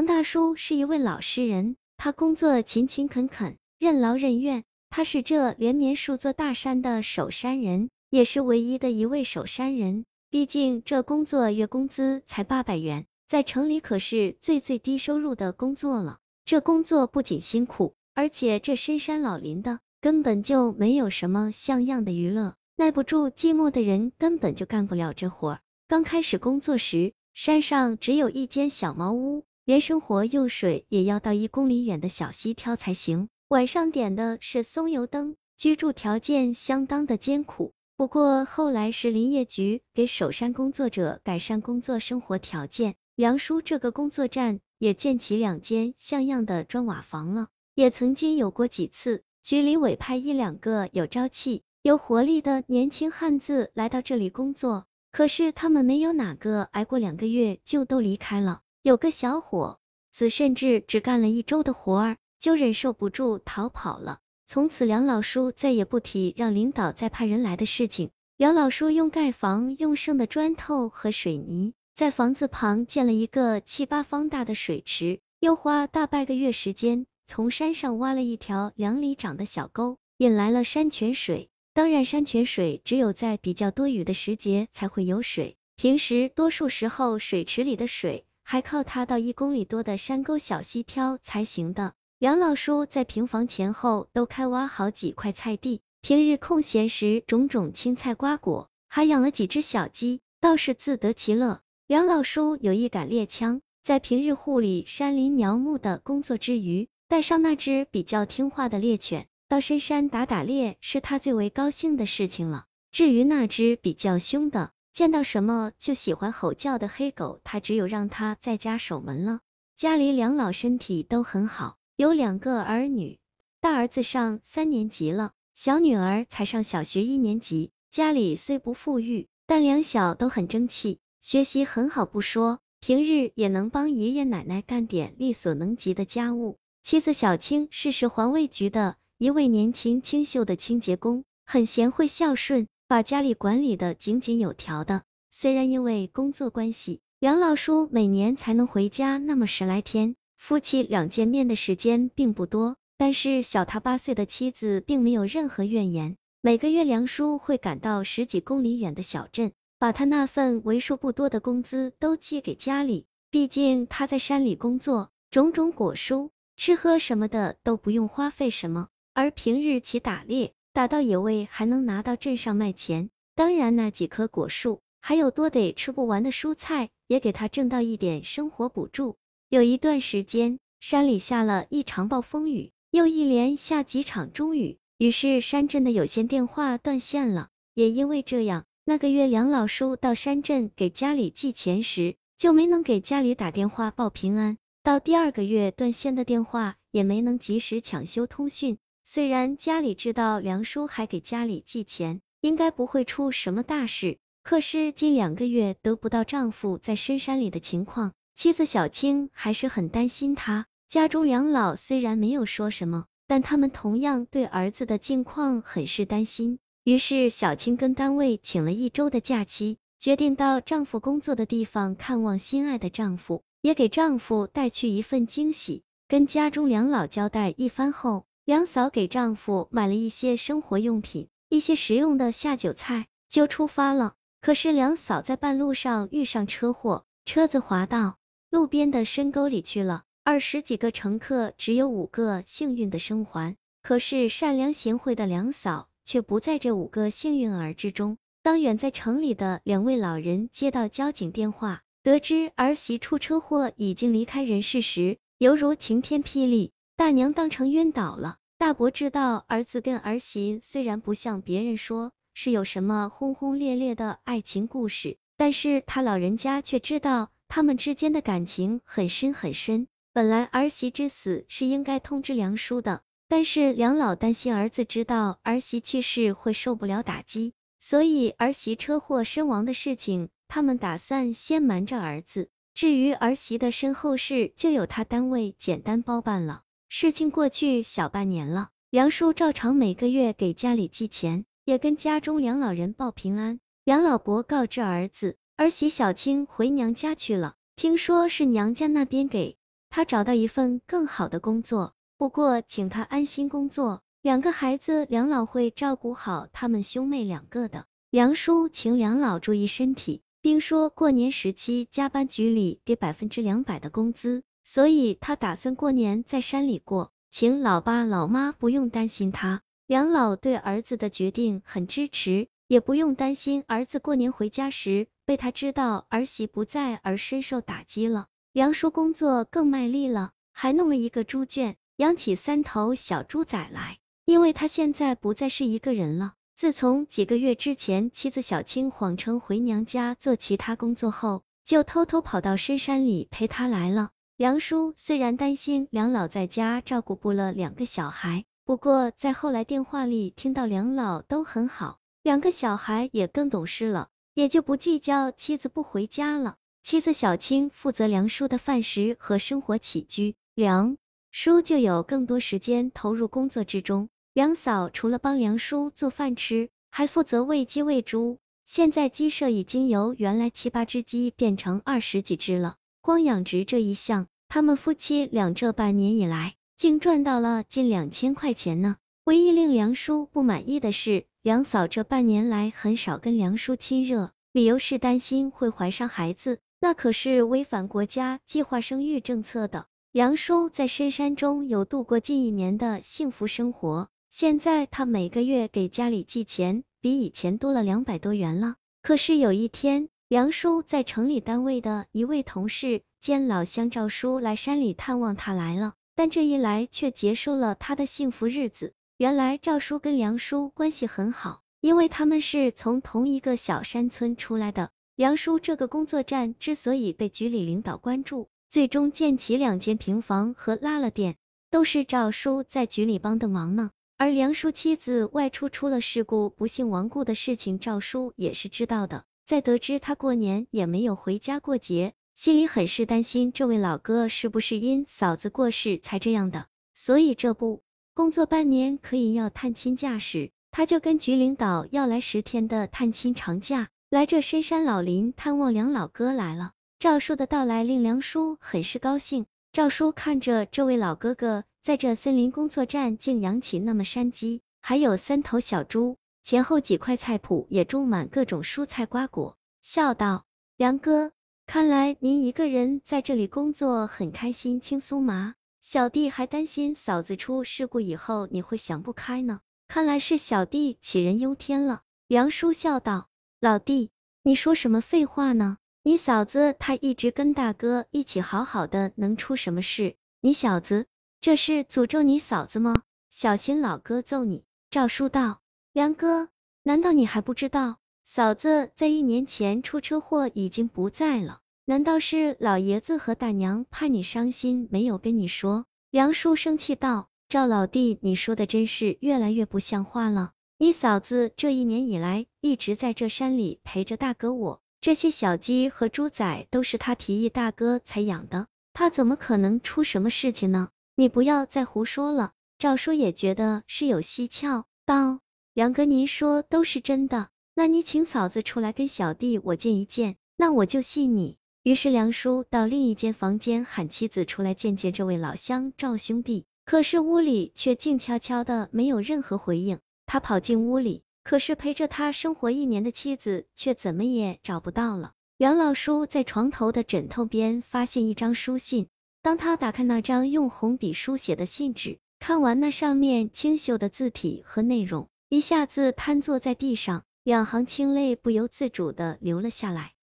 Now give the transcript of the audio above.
王大叔是一位老实人，他工作勤勤恳恳，任劳任怨。他是这连绵数座大山的守山人，也是唯一的一位守山人。毕竟这工作月工资才八百元，在城里可是最最低收入的工作了。这工作不仅辛苦，而且这深山老林的，根本就没有什么像样的娱乐。耐不住寂寞的人根本就干不了这活。刚开始工作时，山上只有一间小茅屋。连生活用水也要到一公里远的小溪挑才行，晚上点的是松油灯，居住条件相当的艰苦。不过后来是林业局给守山工作者改善工作生活条件，梁叔这个工作站也建起两间像样的砖瓦房了。也曾经有过几次，局里委派一两个有朝气、有活力的年轻汉子来到这里工作，可是他们没有哪个挨过两个月就都离开了。有个小伙子甚至只干了一周的活儿，就忍受不住逃跑了。从此梁老叔再也不提让领导再派人来的事情。梁老叔用盖房用剩的砖头和水泥，在房子旁建了一个七八方大的水池，又花大半个月时间，从山上挖了一条两里长的小沟，引来了山泉水。当然，山泉水只有在比较多雨的时节才会有水，平时多数时候水池里的水。还靠他到一公里多的山沟小溪挑才行的。梁老叔在平房前后都开挖好几块菜地，平日空闲时种种青菜瓜果，还养了几只小鸡，倒是自得其乐。梁老叔有一杆猎枪，在平日护理山林苗木的工作之余，带上那只比较听话的猎犬，到深山打打猎是他最为高兴的事情了。至于那只比较凶的，见到什么就喜欢吼叫的黑狗，他只有让他在家守门了。家里两老身体都很好，有两个儿女，大儿子上三年级了，小女儿才上小学一年级。家里虽不富裕，但两小都很争气，学习很好不说，平日也能帮爷爷奶奶干点力所能及的家务。妻子小青是市环卫局的一位年轻清秀的清洁工，很贤惠孝顺。把家里管理的井井有条的，虽然因为工作关系，梁老叔每年才能回家那么十来天，夫妻俩见面的时间并不多，但是小他八岁的妻子并没有任何怨言。每个月梁叔会赶到十几公里远的小镇，把他那份为数不多的工资都寄给家里，毕竟他在山里工作，种种果蔬、吃喝什么的都不用花费什么，而平日起打猎。打到野味还能拿到镇上卖钱，当然那几棵果树，还有多得吃不完的蔬菜，也给他挣到一点生活补助。有一段时间，山里下了一场暴风雨，又一连下几场中雨，于是山镇的有线电话断线了。也因为这样，那个月梁老叔到山镇给家里寄钱时，就没能给家里打电话报平安。到第二个月断线的电话，也没能及时抢修通讯。虽然家里知道梁叔还给家里寄钱，应该不会出什么大事，可是近两个月得不到丈夫在深山里的情况，妻子小青还是很担心他。家中两老虽然没有说什么，但他们同样对儿子的近况很是担心。于是小青跟单位请了一周的假期，决定到丈夫工作的地方看望心爱的丈夫，也给丈夫带去一份惊喜。跟家中两老交代一番后。梁嫂给丈夫买了一些生活用品，一些实用的下酒菜，就出发了。可是梁嫂在半路上遇上车祸，车子滑到路边的深沟里去了。二十几个乘客，只有五个幸运的生还。可是善良贤惠的梁嫂却不在这五个幸运儿之中。当远在城里的两位老人接到交警电话，得知儿媳出车祸已经离开人世时，犹如晴天霹雳，大娘当场晕倒了。大伯知道儿子跟儿媳虽然不像别人说是有什么轰轰烈烈的爱情故事，但是他老人家却知道他们之间的感情很深很深。本来儿媳之死是应该通知梁叔的，但是梁老担心儿子知道儿媳去世会受不了打击，所以儿媳车祸身亡的事情，他们打算先瞒着儿子。至于儿媳的身后事，就由他单位简单包办了。事情过去小半年了，梁叔照常每个月给家里寄钱，也跟家中两老人报平安。梁老伯告知儿子，儿媳小青回娘家去了，听说是娘家那边给他找到一份更好的工作，不过请他安心工作，两个孩子梁老会照顾好他们兄妹两个的。梁叔请梁老注意身体，并说过年时期加班局里给百分之两百的工资，所以他打算过年在山里过，请老爸老妈不用担心他。梁老对儿子的决定很支持，也不用担心儿子过年回家时被他知道儿媳不在而深受打击了。梁叔工作更卖力了，还弄了一个猪圈，养起三头小猪仔来，因为他现在不再是一个人了。自从几个月之前，妻子小青谎称回娘家做其他工作后，就偷偷跑到深山里陪他来了。梁叔虽然担心梁老在家照顾不了两个小孩，不过在后来电话里听到梁老都很好，两个小孩也更懂事了，也就不计较妻子不回家了。妻子小青负责梁叔的饭食和生活起居，梁叔就有更多时间投入工作之中。梁嫂除了帮梁叔做饭吃，还负责喂鸡喂猪。现在鸡舍已经由原来七八只鸡变成二十几只了。光养殖这一项，他们夫妻俩这半年以来，竟赚到了近两千块钱呢。唯一令梁叔不满意的是，梁嫂这半年来很少跟梁叔亲热，理由是担心会怀上孩子，那可是违反国家计划生育政策的。梁叔在深山中有度过近一年的幸福生活。现在他每个月给家里寄钱，比以前多了两百多元了。可是有一天，梁叔在城里单位的一位同事兼老乡赵叔来山里探望他来了，但这一来却结束了他的幸福日子。原来赵叔跟梁叔关系很好，因为他们是从同一个小山村出来的。梁叔这个工作站之所以被局里领导关注，最终建起两间平房和拉了店，都是赵叔在局里帮的忙呢。而梁叔妻子外出出了事故，不幸亡故的事情，赵叔也是知道的。在得知他过年也没有回家过节，心里很是担心，这位老哥是不是因嫂子过世才这样的？所以这不工作半年可以要探亲假时，他就跟局领导要来十天的探亲长假，来这深山老林探望梁老哥来了。赵叔的到来令梁叔很是高兴。赵叔看着这位老哥哥。在这森林工作站，竟养起那么山鸡，还有三头小猪，前后几块菜圃也种满各种蔬菜瓜果，笑道：“梁哥，看来您一个人在这里工作很开心轻松嘛。小弟还担心嫂子出事故以后你会想不开呢，看来是小弟杞人忧天了。”梁叔笑道：“老弟，你说什么废话呢？你嫂子她一直跟大哥一起好好的，能出什么事？你小子。”这是诅咒你嫂子吗？小心老哥揍你！赵叔道：梁哥，难道你还不知道，嫂子在一年前出车祸已经不在了？难道是老爷子和大娘怕你伤心，没有跟你说？梁叔生气道：赵老弟，你说的真是越来越不像话了。你嫂子这一年以来一直在这山里陪着大哥我，这些小鸡和猪仔都是他提议大哥才养的，他怎么可能出什么事情呢？你不要再胡说了，赵叔也觉得是有蹊跷，道：梁哥您说都是真的，那你请嫂子出来跟小弟我见一见，那我就信你。于是梁叔到另一间房间喊妻子出来见见这位老乡赵兄弟，可是屋里却静悄悄的，没有任何回应。他跑进屋里，可是陪着他生活一年的妻子却怎么也找不到了。梁老叔在床头的枕头边发现一张书信。当他打开那张用红笔书写的信纸，看完那上面清秀的字体和内容，一下子瘫坐在地上，两行清泪不由自主的流了下来。